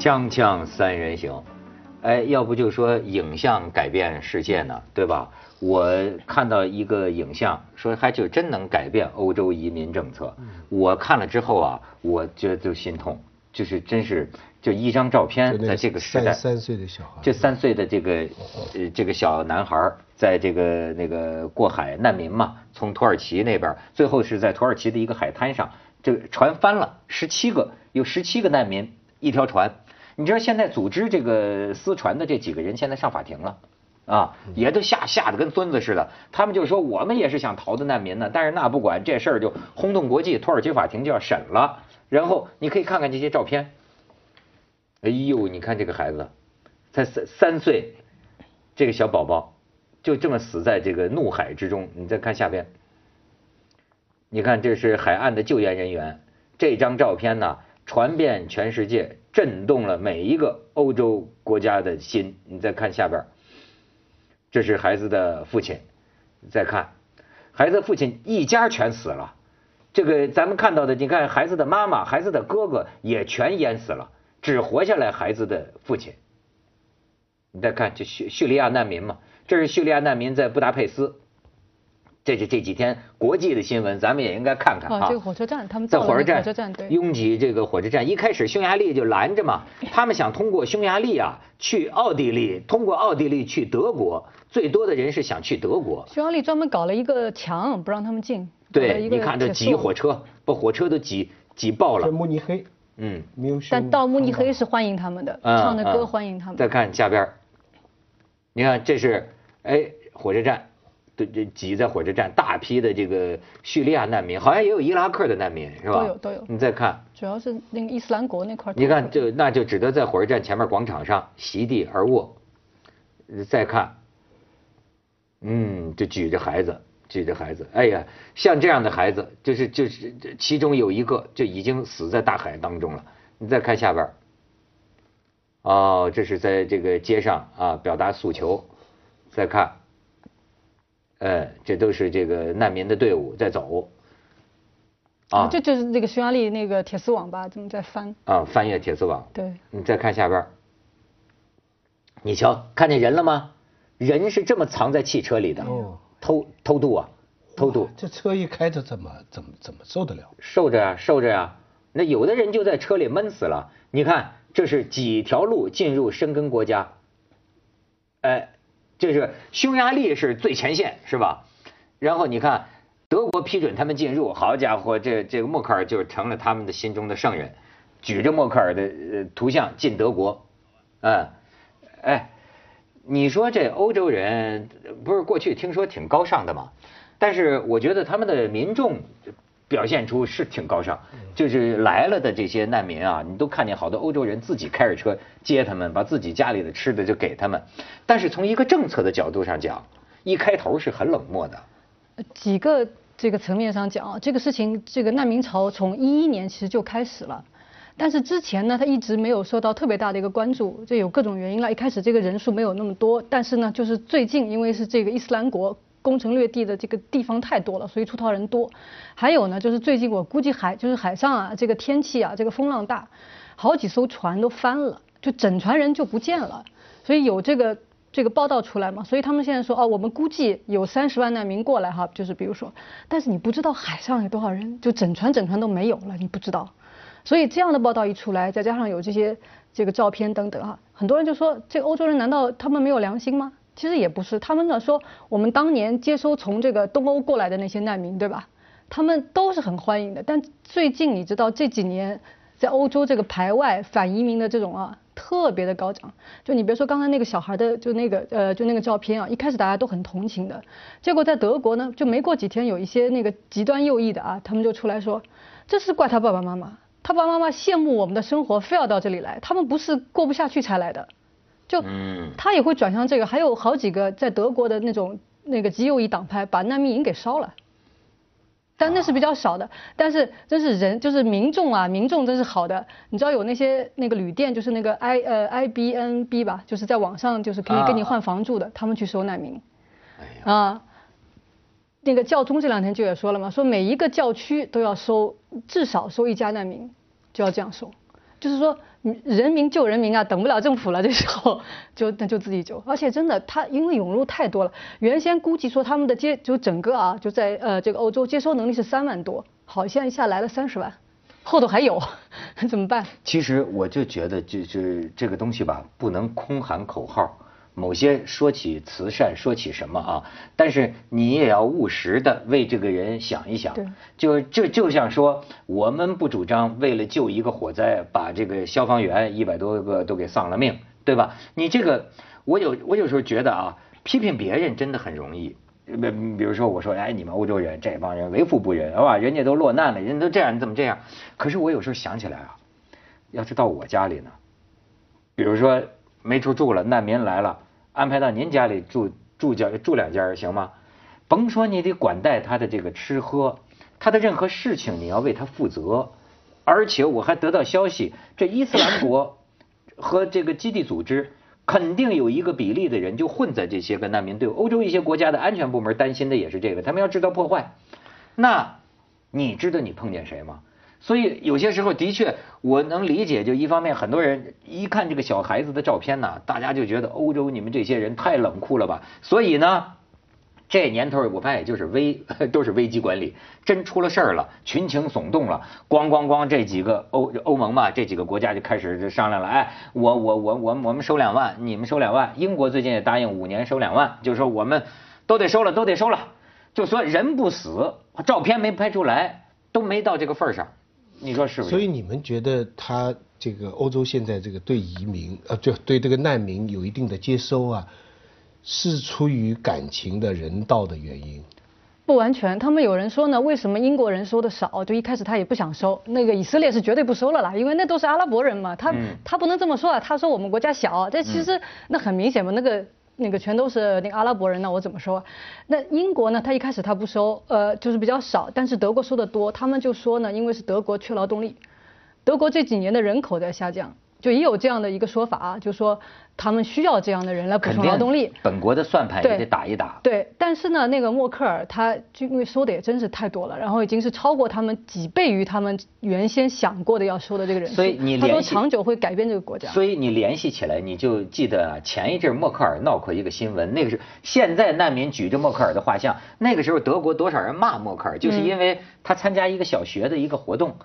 锵锵三人行，哎，要不就说影像改变世界呢，对吧？我看到一个影像，说还就真能改变欧洲移民政策。我看了之后啊，我觉得就心痛，就是真是就一张照片，在这个时代，三岁的小孩，这三岁的这个呃这个小男孩，在这个那个过海难民嘛，从土耳其那边，最后是在土耳其的一个海滩上，这个船翻了，十七个，有十七个难民，一条船。你知道现在组织这个私传的这几个人现在上法庭了，啊，也都吓吓得跟孙子似的。他们就说我们也是想逃的难民呢，但是那不管这事儿就轰动国际，土耳其法庭就要审了。然后你可以看看这些照片，哎呦，你看这个孩子，才三三岁，这个小宝宝就这么死在这个怒海之中。你再看下边，你看这是海岸的救援人员，这张照片呢传遍全世界。震动了每一个欧洲国家的心。你再看下边，这是孩子的父亲。再看，孩子父亲一家全死了。这个咱们看到的，你看孩子的妈妈、孩子的哥哥也全淹死了，只活下来孩子的父亲。你再看，这叙叙利亚难民嘛，这是叙利亚难民在布达佩斯。这是这几天国际的新闻，咱们也应该看看啊。这个火车站，他们在火车站，火车站对，拥挤这个火车站。一开始匈牙利就拦着嘛，他们想通过匈牙利啊 去奥地利，通过奥地利去德国，最多的人是想去德国。匈牙利专门搞了一个墙，不让他们进。对，你看这挤火车，把火车都挤挤爆了。慕尼黑，嗯，没有。但到慕尼黑是欢迎他们的，唱的歌欢迎他们。再看下边，你看这是哎火车站。这挤在火车站，大批的这个叙利亚难民，好像也有伊拉克的难民，是吧？都有都有。你再看，主要是那个伊斯兰国那块。你看，就那就只得在火车站前面广场上席地而卧。再看，嗯，就举着孩子，举着孩子，哎呀，像这样的孩子，就是就是其中有一个就已经死在大海当中了。你再看下边，哦，这是在这个街上啊表达诉求。再看。呃，这都是这个难民的队伍在走，啊，这就是那个匈牙利那个铁丝网吧，正在翻啊，翻越铁丝网。对，你再看下边，你瞧，看见人了吗？人是这么藏在汽车里的，偷偷渡啊，偷渡。这车一开着，怎么怎么怎么受得了？受着啊，受着啊。那有的人就在车里闷死了。你看，这是几条路进入申根国家，哎。这是匈牙利是最前线是吧？然后你看德国批准他们进入，好家伙，这这个默克尔就成了他们的心中的圣人，举着默克尔的图像进德国，嗯，哎，你说这欧洲人不是过去听说挺高尚的吗？但是我觉得他们的民众。表现出是挺高尚，就是来了的这些难民啊，你都看见好多欧洲人自己开着车接他们，把自己家里的吃的就给他们。但是从一个政策的角度上讲，一开头是很冷漠的。几个这个层面上讲啊，这个事情，这个难民潮从一一年其实就开始了，但是之前呢，他一直没有受到特别大的一个关注，这有各种原因了。一开始这个人数没有那么多，但是呢，就是最近因为是这个伊斯兰国。攻城略地的这个地方太多了，所以出逃人多。还有呢，就是最近我估计海就是海上啊，这个天气啊，这个风浪大，好几艘船都翻了，就整船人就不见了。所以有这个这个报道出来嘛，所以他们现在说哦，我们估计有三十万难民过来哈，就是比如说，但是你不知道海上有多少人，就整船整船都没有了，你不知道。所以这样的报道一出来，再加上有这些这个照片等等哈，很多人就说这欧洲人难道他们没有良心吗？其实也不是，他们呢说我们当年接收从这个东欧过来的那些难民，对吧？他们都是很欢迎的。但最近你知道这几年在欧洲这个排外反移民的这种啊特别的高涨。就你别说刚才那个小孩的就那个呃就那个照片啊，一开始大家都很同情的，结果在德国呢就没过几天有一些那个极端右翼的啊，他们就出来说这是怪他爸爸妈妈，他爸爸妈妈羡慕我们的生活，非要到这里来，他们不是过不下去才来的。就他也会转向这个，还有好几个在德国的那种那个极右翼党派把难民营给烧了，但那是比较少的。但是真是人就是民众啊，民众真是好的。你知道有那些那个旅店，就是那个 I 呃 I B N B 吧，就是在网上就是可以跟你换房住的，他们去收难民。啊，那个教宗这两天就也说了嘛，说每一个教区都要收至少收一家难民，就要这样收。就是说，嗯人民救人民啊，等不了政府了，这时候就那就自己救。而且真的，他因为涌入太多了，原先估计说他们的接就整个啊，就在呃这个欧洲接收能力是三万多，好，现在一下来了三十万，后头还有，怎么办？其实我就觉得，就就这个东西吧，不能空喊口号。某些说起慈善，说起什么啊？但是你也要务实的为这个人想一想。对。就就就像说，我们不主张为了救一个火灾，把这个消防员一百多个都给丧了命，对吧？你这个，我有我有时候觉得啊，批评别人真的很容易。比比如说，我说，哎，你们欧洲人这帮人为富不仁，是吧？人家都落难了，人家都这样，你怎么这样？可是我有时候想起来啊，要是到我家里呢，比如说。没处住了，难民来了，安排到您家里住住家住两间行吗？甭说你得管带他的这个吃喝，他的任何事情你要为他负责。而且我还得到消息，这伊斯兰国和这个基地组织肯定有一个比例的人就混在这些个难民队伍。欧洲一些国家的安全部门担心的也是这个，他们要制造破坏。那你知道你碰见谁吗？所以有些时候的确，我能理解。就一方面，很多人一看这个小孩子的照片呢，大家就觉得欧洲你们这些人太冷酷了吧。所以呢，这年头我发现也就是危 都是危机管理，真出了事儿了，群情耸动了，咣咣咣，这几个欧欧盟嘛，这几个国家就开始商量了。哎，我我我我我们收两万，你们收两万。英国最近也答应五年收两万，就是说我们都得收了，都得收了。就说人不死，照片没拍出来，都没到这个份儿上。你说是不是？所以你们觉得他这个欧洲现在这个对移民呃，就对这个难民有一定的接收啊，是出于感情的人道的原因？不完全，他们有人说呢，为什么英国人收的少？就一开始他也不想收，那个以色列是绝对不收了啦，因为那都是阿拉伯人嘛，他他不能这么说啊，他说我们国家小，这其实那很明显嘛，那个。那个全都是那个阿拉伯人，那我怎么说？那英国呢？他一开始他不收，呃，就是比较少，但是德国收的多。他们就说呢，因为是德国缺劳动力，德国这几年的人口在下降。就也有这样的一个说法啊，就说他们需要这样的人来补充劳动力。本国的算盘也得打一打。对，但是呢，那个默克尔他就因为收的也真是太多了，然后已经是超过他们几倍于他们原先想过的要收的这个人数。所以你他说长久会改变这个国家。所以你联系起来，你就记得啊，前一阵默克尔闹过一个新闻，那个是现在难民举着默克尔的画像，那个时候德国多少人骂默克尔，就是因为他参加一个小学的一个活动。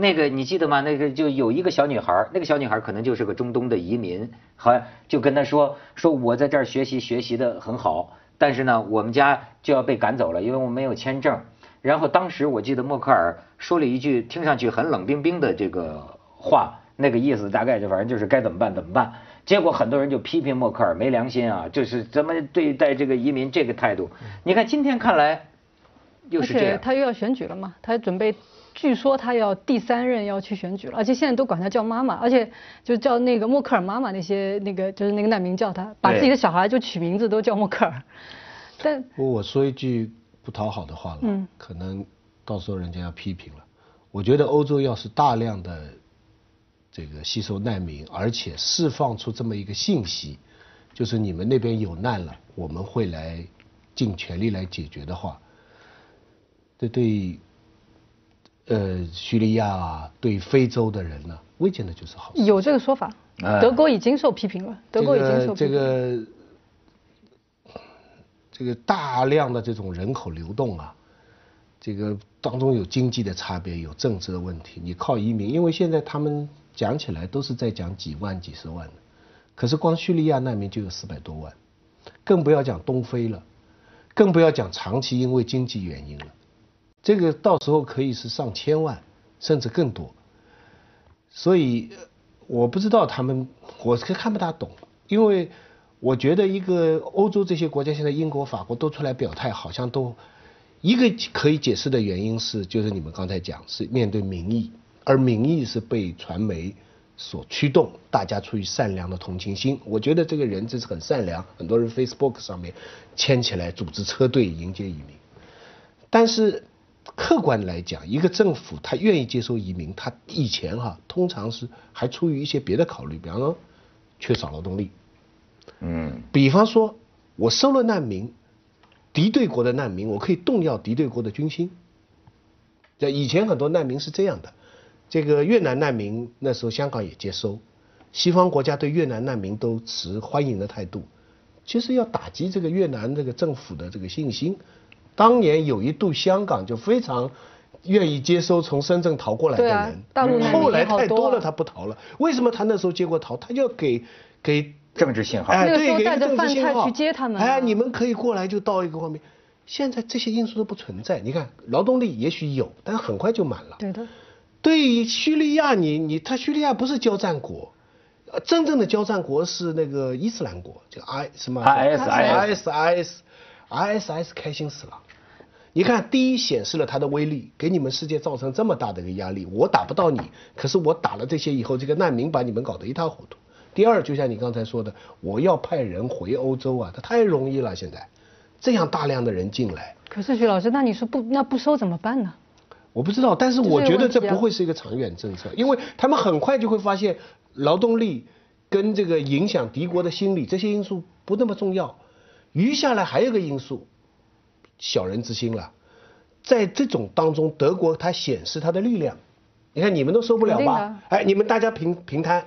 那个你记得吗？那个就有一个小女孩，那个小女孩可能就是个中东的移民，好像就跟他说说，我在这儿学习学习的很好，但是呢，我们家就要被赶走了，因为我没有签证。然后当时我记得默克尔说了一句听上去很冷冰冰的这个话，那个意思大概就反正就是该怎么办怎么办。结果很多人就批评默克尔没良心啊，就是怎么对待这个移民这个态度。你看今天看来又是这样，他又要选举了嘛，他准备。据说他要第三任要去选举了，而且现在都管他叫妈妈，而且就叫那个默克尔妈妈那些那个就是那个难民叫他，把自己的小孩就取名字都叫默克尔。但我说一句不讨好的话了，嗯，可能到时候人家要批评了。我觉得欧洲要是大量的这个吸收难民，而且释放出这么一个信息，就是你们那边有难了，我们会来尽全力来解决的话，这对。呃，叙利亚啊，对非洲的人呢，未见得就是好。有这个说法，德国已经受批评了。德国已经受批评。这个这个大量的这种人口流动啊，这个当中有经济的差别，有政治的问题。你靠移民，因为现在他们讲起来都是在讲几万、几十万的，可是光叙利亚难民就有四百多万，更不要讲东非了，更不要讲长期因为经济原因了。这个到时候可以是上千万，甚至更多。所以我不知道他们，我是看不大懂，因为我觉得一个欧洲这些国家，现在英国、法国都出来表态，好像都一个可以解释的原因是，就是你们刚才讲是面对民意，而民意是被传媒所驱动，大家出于善良的同情心。我觉得这个人真是很善良，很多人 Facebook 上面牵起来组织车队迎接移民，但是。客观来讲，一个政府他愿意接收移民，他以前哈通常是还出于一些别的考虑，比方说缺少劳动力，嗯，比方说我收了难民，敌对国的难民，我可以动摇敌对国的军心。在以前很多难民是这样的，这个越南难民那时候香港也接收，西方国家对越南难民都持欢迎的态度，其实要打击这个越南这个政府的这个信心。当年有一度香港就非常愿意接收从深圳逃过来的人，大陆难民后来太多了，他不逃了。为什么他那时候接过逃？他要给给政治信号。哎，对，给政治信号饭菜去接他们啊哎，你们可以过来就到一个方面。现在这些因素都不存在。你看，劳动力也许有，但很快就满了。对的。对于叙利亚，你你他叙利亚不是交战国，呃真正的交战国是那个伊斯兰国，就 I 什么 IS IS IS 开心死了。你看，第一显示了它的威力，给你们世界造成这么大的一个压力，我打不到你，可是我打了这些以后，这个难民把你们搞得一塌糊涂。第二，就像你刚才说的，我要派人回欧洲啊，它太容易了，现在这样大量的人进来，可是徐老师，那你说不那不收怎么办呢？我不知道，但是我觉得这不会是一个长远政策，因为他们很快就会发现劳动力跟这个影响敌国的心理这些因素不那么重要，余下来还有一个因素，小人之心了，在这种当中，德国它显示它的力量，你看你们都收不了吧？哎，你们大家平平摊，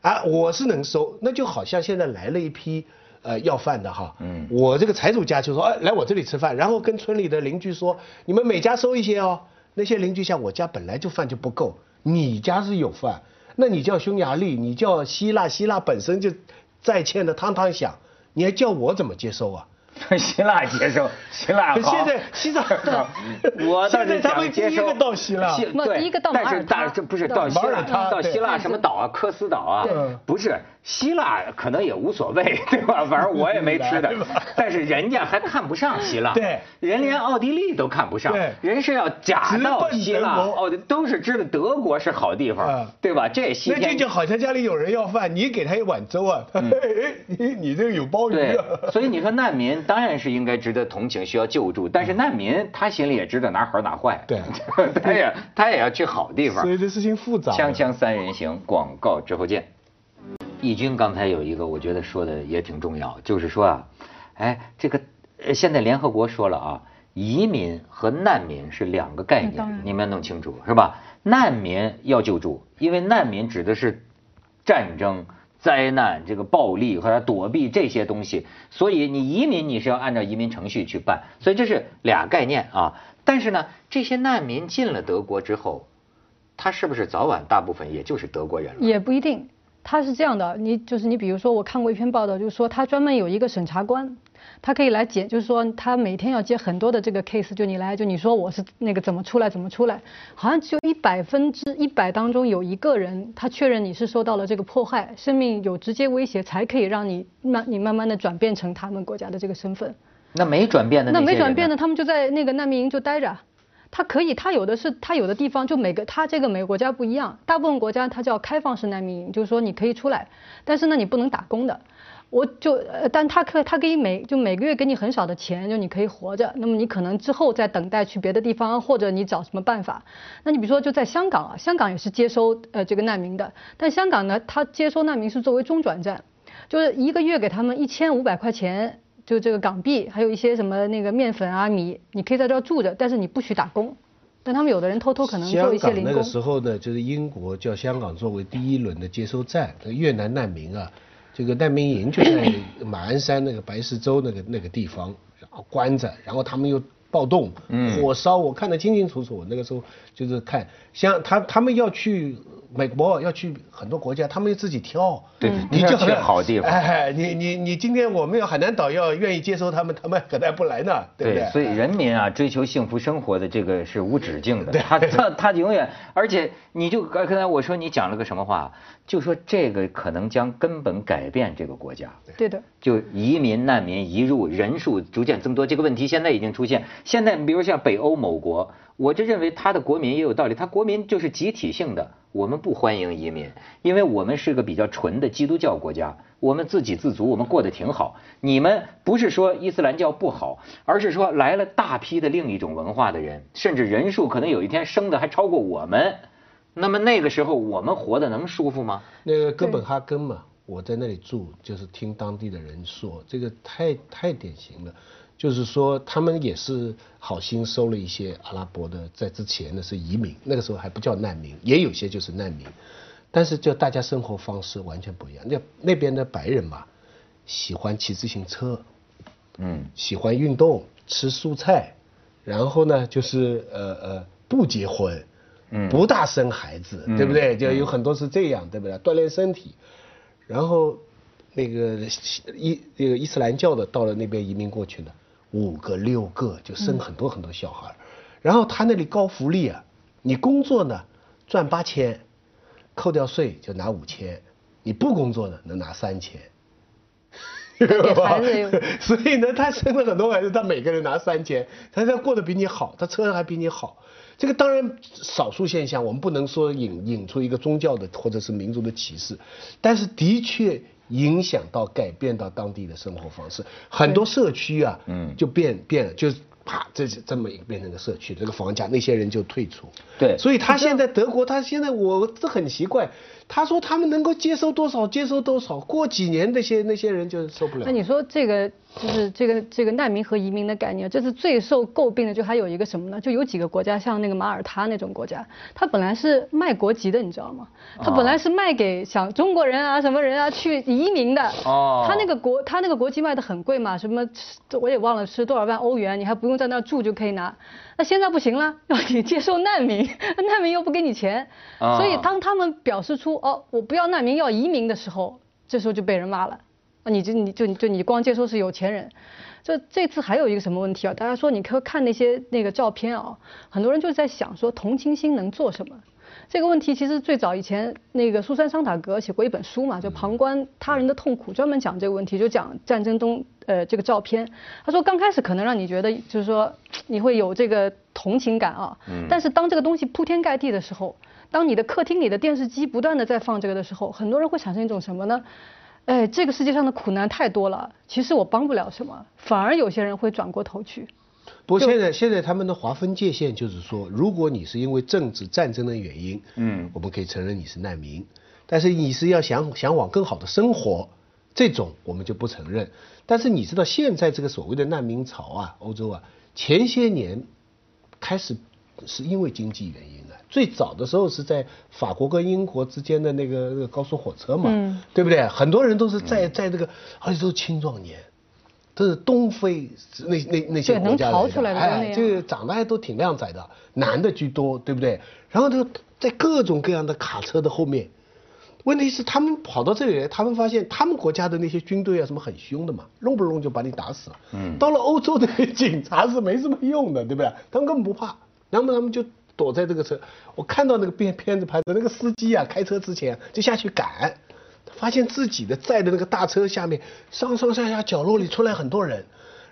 啊，我是能收，那就好像现在来了一批。呃，要饭的哈，嗯，我这个财主家就说，哎，来我这里吃饭，然后跟村里的邻居说，你们每家收一些哦。那些邻居像我家本来就饭就不够，你家是有饭，那你叫匈牙利，你叫希腊，希腊本身就债欠的汤汤响，你还叫我怎么接收啊？希腊接受，希腊好。现在希腊，我倒是现在他们想接受。第一个到希腊。希对第一个到但是马耳他大这不是到希腊到希腊什么岛啊，科斯岛啊，不是希腊可能也无所谓，对吧？反正我也没吃的，但是人家还看不上希腊，对。人连奥地利都看不上。对，人是要假到希腊，哦，都是知道德国是好地方啊，对吧？这西那这就就好像家里有人要饭，你给他一碗粥啊，他哎哎，你你这个有鲍鱼所以你说难民当然是应该值得同情，需要救助，但是难民他心里也知道哪好哪坏，对 他也他也要去好地方所。以这事情复杂。锵锵三人行，广告之后见。义军刚才有一个，我觉得说的也挺重要，就是说啊，哎，这个呃，现在联合国说了啊，移民和难民是两个概念你们要弄清楚，是吧？难民要救助，因为难民指的是战争、灾难、这个暴力和躲避这些东西，所以你移民你是要按照移民程序去办，所以这是俩概念啊。但是呢，这些难民进了德国之后，他是不是早晚大部分也就是德国人了？也不一定，他是这样的，你就是你比如说我看过一篇报道，就是说他专门有一个审查官，他可以来解，就是说他每天要接很多的这个 case，就你来，就你说我是那个怎么出来怎么出来，好像只有一百分之一百当中有一个人，他确认你是受到了这个迫害，生命有直接威胁，才可以让你慢你慢慢的转变成他们国家的这个身份。那没转变的那没转变的，他们就在那个难民营就待着。他可以，他有的是，他有的地方就每个他这个每个国家不一样，大部分国家它叫开放式难民营，就是说你可以出来，但是呢你不能打工的。我就呃，但他可他给你每就每个月给你很少的钱，就你可以活着。那么你可能之后再等待去别的地方，或者你找什么办法。那你比如说就在香港啊，香港也是接收呃这个难民的，但香港呢，它接收难民是作为中转站，就是一个月给他们一千五百块钱。就这个港币，还有一些什么那个面粉啊米，你可以在这儿住着，但是你不许打工。但他们有的人偷偷可能做一些零港那个。时候呢，就是英国叫香港作为第一轮的接收站，那个越南难民啊，这个难民营就在 马鞍山那个白石洲那个那个地方，然后关着，然后他们又暴动，火烧，我看得清清楚楚。我那个时候就是看，像他他们要去美国，要去很多国家，他们要自己挑。对嗯要去你就好地方哎，你你你今天我们要海南岛要愿意接收他们，他们 可能还不来呢，对不对？所以人民啊，追求幸福生活的这个是无止境的，对 他他他永远，而且你就刚才我说你讲了个什么话，就说这个可能将根本改变这个国家。对的，就移民难民移入人数逐渐增多，这个问题现在已经出现。现在比如像北欧某国，我就认为他的国民也有道理，他国民就是集体性的，我们不欢迎移民，因为我们是个比较纯的基督教国家，我们自给自足，我们过得挺好。你们不是说伊斯兰教不好，而是说来了大批的另一种文化的人，甚至人数可能有一天生的还超过我们。那么那个时候我们活得能舒服吗？那个哥本哈根嘛，我在那里住，就是听当地的人说，这个太太典型了。就是说，他们也是好心收了一些阿拉伯的，在之前呢是移民，那个时候还不叫难民，也有些就是难民，但是就大家生活方式完全不一样。那那边的白人嘛，喜欢骑自行车，嗯，喜欢运动，吃蔬菜，然后呢，就是呃呃不结婚，嗯，不大生孩子，对不对？就有很多是这样，对不对？锻炼身体，然后那个伊那个伊斯兰教的到了那边移民过去呢。五个六个就生很多很多小孩，然后他那里高福利啊，你工作呢赚八千，扣掉税就拿五千，你不工作的能拿三千，所以呢他生了很多孩子，他每个人拿三千，他他过得比你好，他车还比你好，这个当然少数现象，我们不能说引引出一个宗教的或者是民族的歧视，但是的确。影响到改变到当地的生活方式，很多社区啊，嗯，就变变了，就啪，这是这么一个变成个社区，这个房价那些人就退出，对，所以他现在德国，他现在我这很奇怪。他说他们能够接收多少，接收多少，过几年那些那些人就受不了。那你说这个就是这个这个难民和移民的概念，这是最受诟病的。就还有一个什么呢？就有几个国家，像那个马耳他那种国家，它本来是卖国籍的，你知道吗？它本来是卖给想中国人啊什么人啊去移民的。哦。他那个国他那个国籍卖的很贵嘛，什么我也忘了是多少万欧元，你还不用在那住就可以拿。那现在不行了，要 你接受难民，难民又不给你钱，所以当他们表示出哦我不要难民要移民的时候，这时候就被人骂了，啊你就你就你就你光接收是有钱人，这这次还有一个什么问题啊？大家说你可看那些那个照片啊，很多人就在想说同情心能做什么？这个问题其实最早以前那个苏珊桑塔格写过一本书嘛，就旁观他人的痛苦，专门讲这个问题，就讲战争中呃这个照片。他说刚开始可能让你觉得就是说你会有这个同情感啊，但是当这个东西铺天盖地的时候，当你的客厅里的电视机不断的在放这个的时候，很多人会产生一种什么呢？哎，这个世界上的苦难太多了，其实我帮不了什么，反而有些人会转过头去。不过现在现在他们的划分界限就是说，如果你是因为政治战争的原因，嗯，我们可以承认你是难民，但是你是要想向往更好的生活，这种我们就不承认。但是你知道现在这个所谓的难民潮啊，欧洲啊，前些年开始是因为经济原因的，最早的时候是在法国跟英国之间的那个那个高速火车嘛，对不对？很多人都是在在这个，而且都是青壮年。都是东非那那那些国家来的，哎，这个长得还都挺靓仔的，男的居多，对不对？然后就在各种各样的卡车的后面，问题是他们跑到这里来，他们发现他们国家的那些军队啊什么很凶的嘛，弄不弄就把你打死了。嗯。到了欧洲的警察是没什么用的，对不对？他们根本不怕，然后他们就躲在这个车。我看到那个片片子拍的那个司机啊，开车之前就下去赶。发现自己的在的那个大车下面，上上下下角落里出来很多人，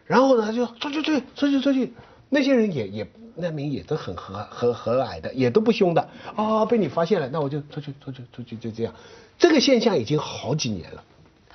然后呢他就出去出去出去出去，那些人也也难民也都很和和和蔼的，也都不凶的啊。被你发现了，那我就出去出去出去就这样。这个现象已经好几年了，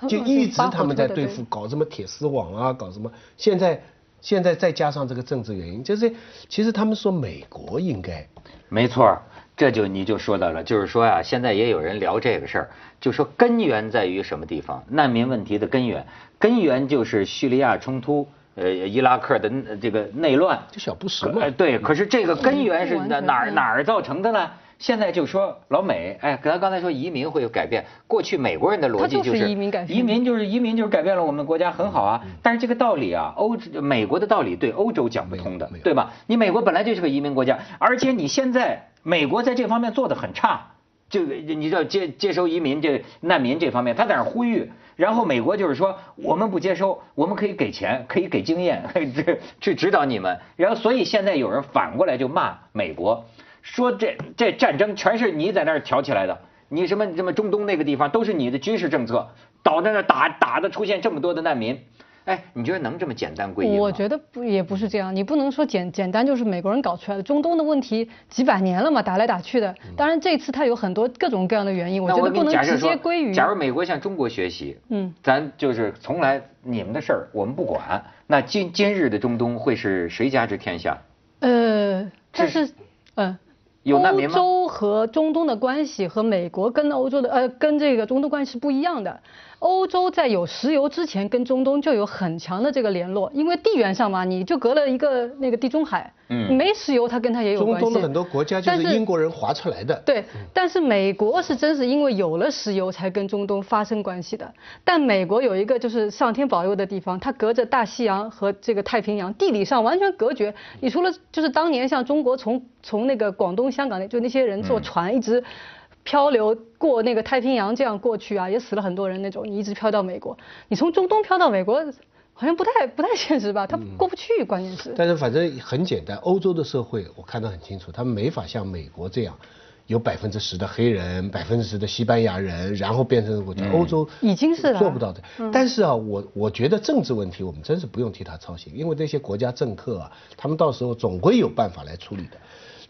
就一直他们在对付，搞什么铁丝网啊，搞什么。现在现在再加上这个政治原因，就是其实他们说美国应该没错。这就你就说到了，就是说啊，现在也有人聊这个事儿，就说根源在于什么地方？难民问题的根源，根源就是叙利亚冲突，呃，伊拉克的这个内乱。就小布什嘛。对，可是这个根源是哪哪哪儿造成的呢？现在就说老美，哎，咱刚才说移民会有改变，过去美国人的逻辑就是移民改移民就是移民就是改变了我们国家很好啊。但是这个道理啊，欧美国的道理对欧洲讲不通的，对吧？你美国本来就是个移民国家，而且你现在。美国在这方面做的很差，这个你知道接接收移民这难民这方面，他在那呼吁，然后美国就是说我们不接收，我们可以给钱，可以给经验，这去指导你们。然后所以现在有人反过来就骂美国，说这这战争全是你在那儿挑起来的，你什么什么中东那个地方都是你的军事政策，导致那打打的出现这么多的难民。哎，你觉得能这么简单归因吗我觉得不也不是这样，你不能说简简单就是美国人搞出来的。中东的问题几百年了嘛，打来打去的。当然这次它有很多各种各样的原因，我觉得不能直接归于。假如美国向中国学习，嗯，咱就是从来你们的事儿我们不管，那今今日的中东会是谁家之天下？呃，但是，嗯，有难民吗？和中东的关系和美国跟欧洲的呃跟这个中东关系是不一样的。欧洲在有石油之前跟中东就有很强的这个联络，因为地缘上嘛，你就隔了一个那个地中海，嗯，没石油它跟它也有关系。中东的很多国家就是英国人划出来的。对，但是美国是真是因为有了石油才跟中东发生关系的。但美国有一个就是上天保佑的地方，它隔着大西洋和这个太平洋，地理上完全隔绝。你除了就是当年像中国从从那个广东、香港那就那些人坐船一直。漂流过那个太平洋，这样过去啊，也死了很多人那种。你一直漂到美国，你从中东漂到美国，好像不太不太现实吧？他过不去，关键是。但是反正很简单，欧洲的社会我看得很清楚，他们没法像美国这样，有百分之十的黑人，百分之十的西班牙人，然后变成国家。欧洲已经是做不到的。但是啊，我我觉得政治问题我们真是不用替他操心，因为那些国家政客啊，他们到时候总归有办法来处理的。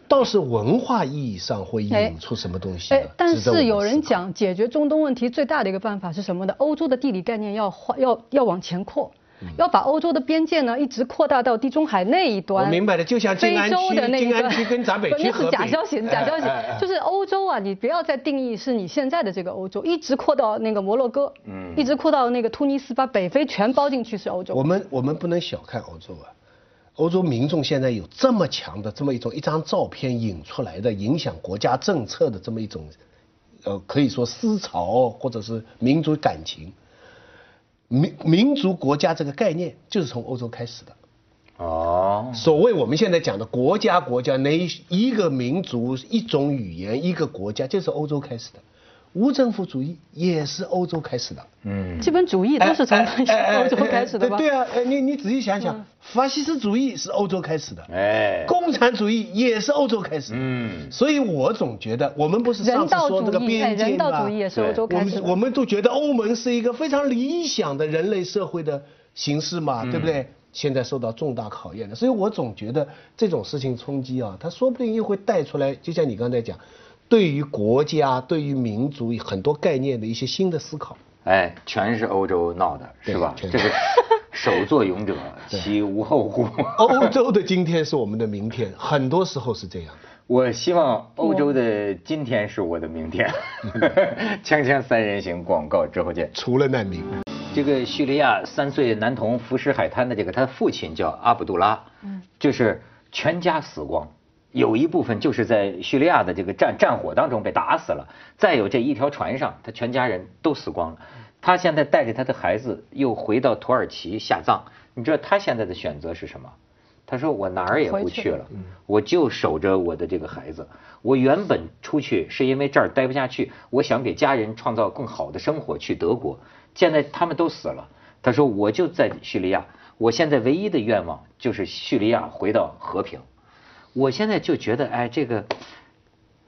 倒是文化意义上会引出什么东西？哎，但是有人讲解决中东问题最大的一个办法是什么呢？欧洲的地理概念要要要往前扩，要把欧洲的边界呢一直扩大到地中海那一端。我明白的，就像非洲的那一端。区跟咱北区 是假消息，假消息，就是欧洲啊，你不要再定义是你现在的这个欧洲，一直扩到那个摩洛哥，嗯，一直扩到那个突尼斯，把北非全包进去是欧洲。我们我们不能小看欧洲啊。欧洲民众现在有这么强的这么一种一张照片引出来的影响国家政策的这么一种，呃，可以说思潮或者是民族感情，民民族国家这个概念就是从欧洲开始的。哦。所谓我们现在讲的国家国家，那一个民族一种语言一个国家，就是欧洲开始的。无政府主义也是欧洲开始的，嗯，资本主义都是从 欧洲开始的吧？对啊，你你仔细想想，法西斯主义是欧洲开始的，哎，共产主义也是欧洲开始。的，嗯，所以我总觉得我们不是上次说这个边界人道主义也是欧洲开始，我们我们都觉得欧盟是一个非常理想的人类社会的形式嘛，对不对？现在受到重大考验的，所以我总觉得这种事情冲击啊，它说不定又会带出来，就像你刚才讲。对于国家、对于民族很多概念的一些新的思考，哎，全是欧洲闹的，是吧？这个 首作俑者，其无后乎？欧洲的今天是我们的明天，很多时候是这样的。我希望欧洲的今天是我的明天。锵锵三人行，广告之后见。除了难民，这个叙利亚三岁男童浮尸海滩的这个，他父亲叫阿卜杜拉，嗯，就是全家死光。有一部分就是在叙利亚的这个战战火当中被打死了，再有这一条船上，他全家人都死光了。他现在带着他的孩子又回到土耳其下葬。你知道他现在的选择是什么？他说我哪儿也不去了，我就守着我的这个孩子。我原本出去是因为这儿待不下去，我想给家人创造更好的生活，去德国。现在他们都死了，他说我就在叙利亚，我现在唯一的愿望就是叙利亚回到和平。我现在就觉得，哎，这个，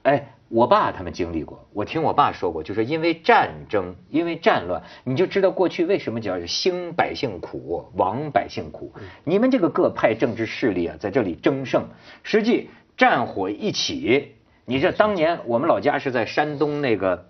哎，我爸他们经历过，我听我爸说过，就是因为战争，因为战乱，你就知道过去为什么叫兴百姓苦，亡百姓苦。你们这个各派政治势力啊，在这里争胜，实际战火一起，你这当年我们老家是在山东那个。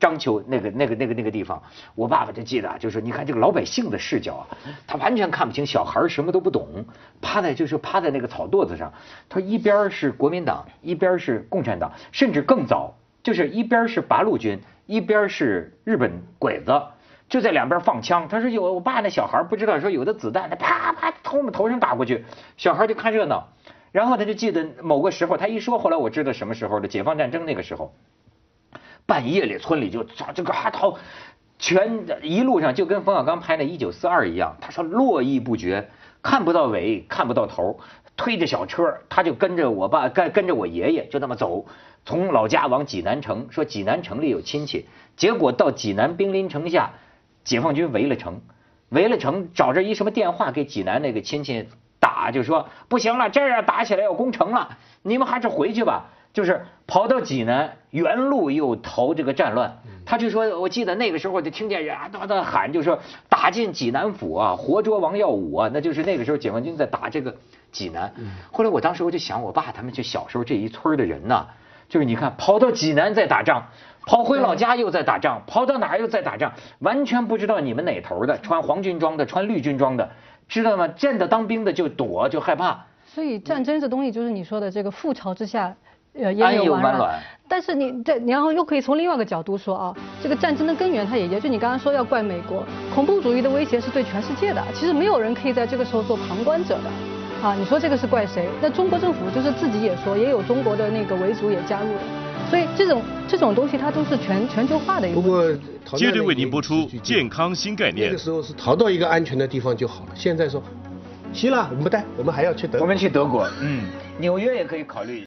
章丘那个那个那个那个地方，我爸爸就记得，就是你看这个老百姓的视角啊，他完全看不清，小孩什么都不懂，趴在就是趴在那个草垛子上，他一边是国民党，一边是共产党，甚至更早，就是一边是八路军，一边是日本鬼子，就在两边放枪。他说有我爸那小孩不知道说有的子弹他啪啪从我们头上打过去，小孩就看热闹，然后他就记得某个时候，他一说，后来我知道什么时候的解放战争那个时候。半夜里，村里就找这个哈逃，全一路上就跟冯小刚拍的《一九四二》一样。他说络绎不绝，看不到尾，看不到头，推着小车，他就跟着我爸，跟跟着我爷爷，就那么走，从老家往济南城，说济南城里有亲戚。结果到济南兵临城下，解放军围了城，围了城，找着一什么电话给济南那个亲戚打，就说不行了，这儿打起来要攻城了，你们还是回去吧。就是跑到济南，原路又逃这个战乱，他就说，我记得那个时候就听见人啊都在喊，就说打进济南府啊，活捉王耀武啊，那就是那个时候解放军在打这个济南。后来我当时我就想，我爸他们就小时候这一村的人呐，就是你看跑到济南在打仗，跑回老家又在打仗，跑到哪儿又在打仗，完全不知道你们哪头的，穿黄军装的，穿绿军装的，知道吗？见到当兵的就躲就害怕。所以战争这东西就是你说的这个覆巢之下。呃也有完卵有完卵。但是你这，然后又可以从另外一个角度说啊，这个战争的根源它也也就你刚刚说要怪美国，恐怖主义的威胁是对全世界的，其实没有人可以在这个时候做旁观者的。啊，你说这个是怪谁？那中国政府就是自己也说，也有中国的那个维族也加入了，所以这种这种东西它都是全全球化的一个不。过接着为您播出健康新概念那个。时候是逃到一个安全的地方就好了，现在说，希腊我们不带，我们还要去德国我。们去德国，嗯，纽约也可以考虑。